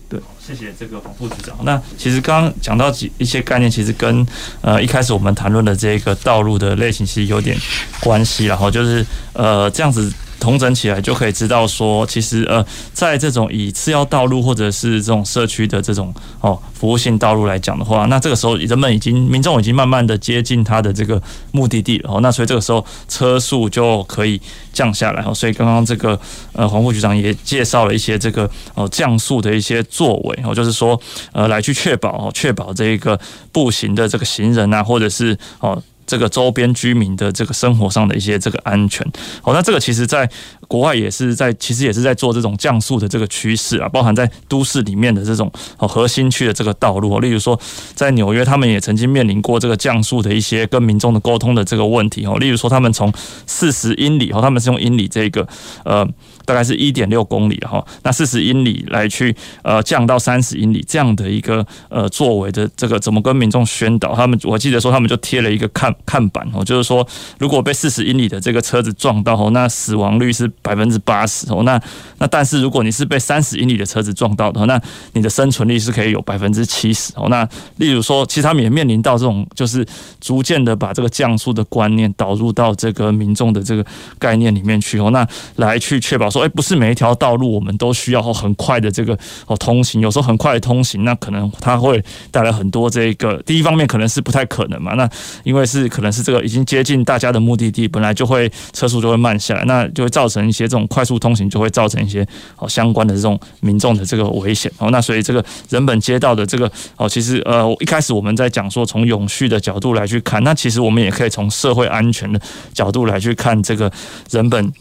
对，谢谢这个黄副局长。那其实刚刚讲到几一些概念，其实跟呃一开始我们谈论的这个道路的类型其实有点关系，然后就是呃这样子。统整起来就可以知道说，其实呃，在这种以次要道路或者是这种社区的这种哦服务性道路来讲的话，那这个时候人们已经民众已经慢慢的接近他的这个目的地了哦，那所以这个时候车速就可以降下来哦。所以刚刚这个呃黄副局长也介绍了一些这个哦降速的一些作为哦，就是说呃来去确保哦确保这一个步行的这个行人啊，或者是哦。这个周边居民的这个生活上的一些这个安全，好，那这个其实在国外也是在，其实也是在做这种降速的这个趋势啊，包含在都市里面的这种核心区的这个道路，例如说在纽约，他们也曾经面临过这个降速的一些跟民众的沟通的这个问题哦，例如说他们从四十英里哦，他们是用英里这个呃。大概是一点六公里哈，那四十英里来去呃降到三十英里这样的一个呃作为的这个怎么跟民众宣导？他们我记得说他们就贴了一个看看板哦，就是说如果被四十英里的这个车子撞到哦，那死亡率是百分之八十哦。那那但是如果你是被三十英里的车子撞到的，那你的生存率是可以有百分之七十哦。那例如说，其实他们也面临到这种就是逐渐的把这个降速的观念导入到这个民众的这个概念里面去哦，那来去确保说。哎，不是每一条道路我们都需要很快的这个哦通行，有时候很快的通行，那可能它会带来很多这个。第一方面可能是不太可能嘛，那因为是可能是这个已经接近大家的目的地，本来就会车速就会慢下来，那就会造成一些这种快速通行就会造成一些哦相关的这种民众的这个危险哦。那所以这个人本街道的这个哦，其实呃一开始我们在讲说从永续的角度来去看，那其实我们也可以从社会安全的角度来去看这个人本。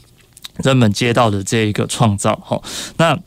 人们接到的这一个创造，好，那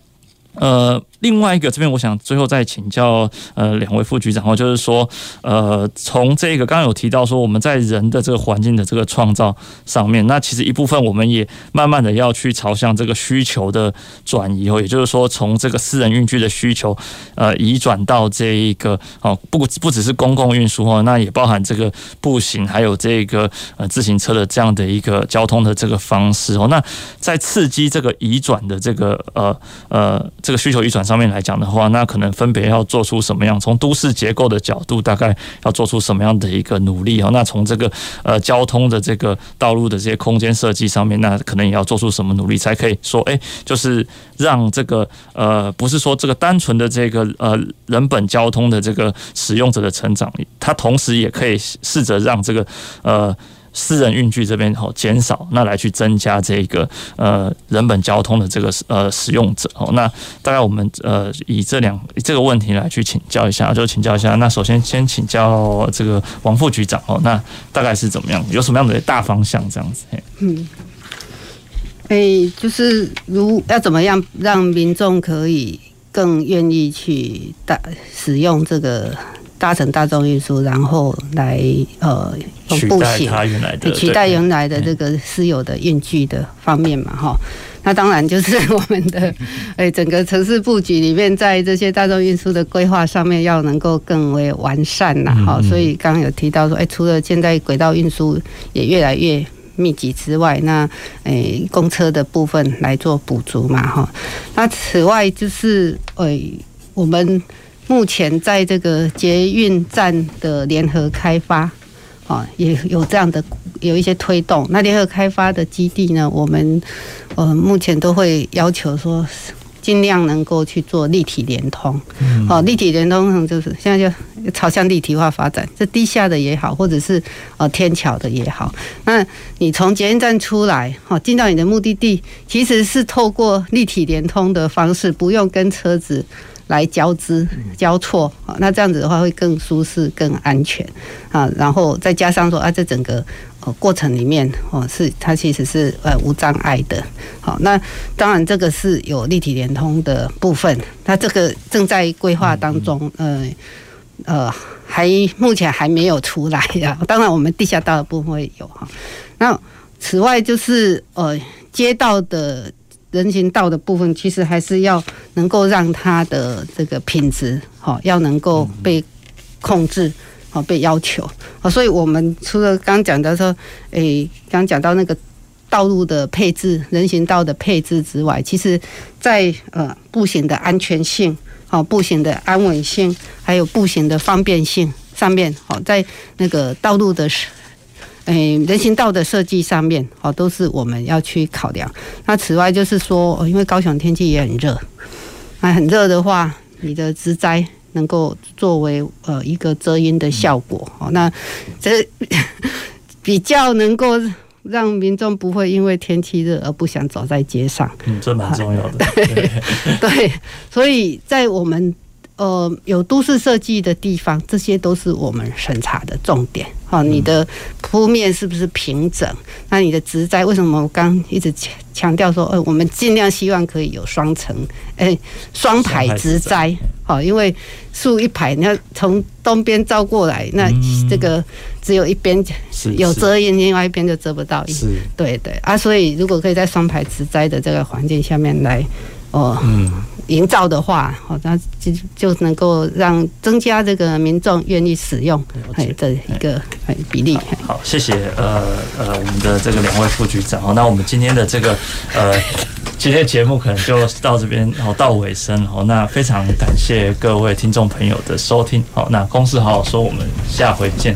呃。另外一个这边，我想最后再请教呃两位副局长哦，就是说呃从这个刚刚有提到说我们在人的这个环境的这个创造上面，那其实一部分我们也慢慢的要去朝向这个需求的转移哦，也就是说从这个私人运具的需求呃移转到这一个哦不不只是公共运输哦，那也包含这个步行还有这个呃自行车的这样的一个交通的这个方式哦，那在刺激这个移转的这个呃呃这个需求移转。上面来讲的话，那可能分别要做出什么样？从都市结构的角度，大概要做出什么样的一个努力哦？那从这个呃交通的这个道路的这些空间设计上面，那可能也要做出什么努力，才可以说，哎，就是让这个呃，不是说这个单纯的这个呃人本交通的这个使用者的成长，它同时也可以试着让这个呃。私人运具这边哦减少，那来去增加这个呃人本交通的这个呃使用者哦。那大概我们呃以这两这个问题来去请教一下，就请教一下。那首先先请教这个王副局长哦，那大概是怎么样？有什么样的大方向这样子？嗯。哎、欸，就是如要怎么样让民众可以更愿意去大使用这个搭乘大众运输，然后来呃用步行取代他原来的取代原来的这个私有的运具的方面嘛哈。那当然就是 我们的哎、欸、整个城市布局里面，在这些大众运输的规划上面要能够更为完善呐哈。所以刚刚有提到说，哎、欸，除了现在轨道运输也越来越。密集之外，那诶、欸，公车的部分来做补足嘛，哈。那此外就是诶、欸，我们目前在这个捷运站的联合开发，啊，也有这样的有一些推动。那联合开发的基地呢，我们呃目前都会要求说。尽量能够去做立体联通，哦，立体联通就是现在就朝向立体化发展，这地下的也好，或者是呃天桥的也好，那你从捷运站出来，哦，进到你的目的地，其实是透过立体联通的方式，不用跟车子来交织交错，那这样子的话会更舒适、更安全啊，然后再加上说啊，这整个。呃，过程里面哦，是它其实是呃无障碍的。好，那当然这个是有立体联通的部分，那这个正在规划当中，呃呃，还目前还没有出来呀。当然，我们地下道的部分会有哈。那此外就是呃街道的人行道的部分，其实还是要能够让它的这个品质好，要能够被控制。好，被要求，好，所以我们除了刚讲到说，诶，刚讲到那个道路的配置、人行道的配置之外，其实在呃步行的安全性、好步行的安稳性，还有步行的方便性上面，好，在那个道路的诶人行道的设计上面，哦，都是我们要去考量。那此外就是说，因为高雄天气也很热，那很热的话，你的植栽。能够作为呃一个遮阴的效果，哦，那这 比较能够让民众不会因为天气热而不想走在街上，嗯，这蛮重要的，对，对，所以在我们。呃，有都市设计的地方，这些都是我们审查的重点。好，你的铺面是不是平整？那你的植栽，为什么我刚一直强强调说，呃，我们尽量希望可以有双层，哎，双排植栽。好，因为树一排，你要从东边照过来，那这个只有一边有遮阴，另外一边就遮不到阴。是，对对啊，所以如果可以在双排植栽的这个环境下面来。哦，嗯，营造的话，哦，那就就能够让增加这个民众愿意使用，哎，这一个哎比例。好，谢谢呃呃我们的这个两位副局长。好，那我们今天的这个呃 今天节目可能就到这边，好到尾声。好，那非常感谢各位听众朋友的收听。好，那公司好好说，我们下回见。